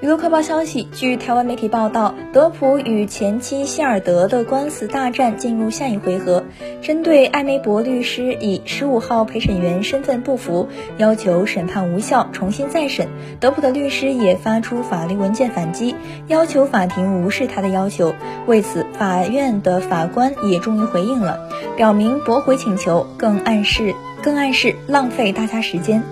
娱乐快报消息，据台湾媒体报道，德普与前妻希尔德的官司大战进入下一回合。针对艾梅博律师以十五号陪审员身份不服，要求审判无效，重新再审，德普的律师也发出法律文件反击，要求法庭无视他的要求。为此，法院的法官也终于回应了，表明驳回请求，更暗示更暗示浪费大家时间。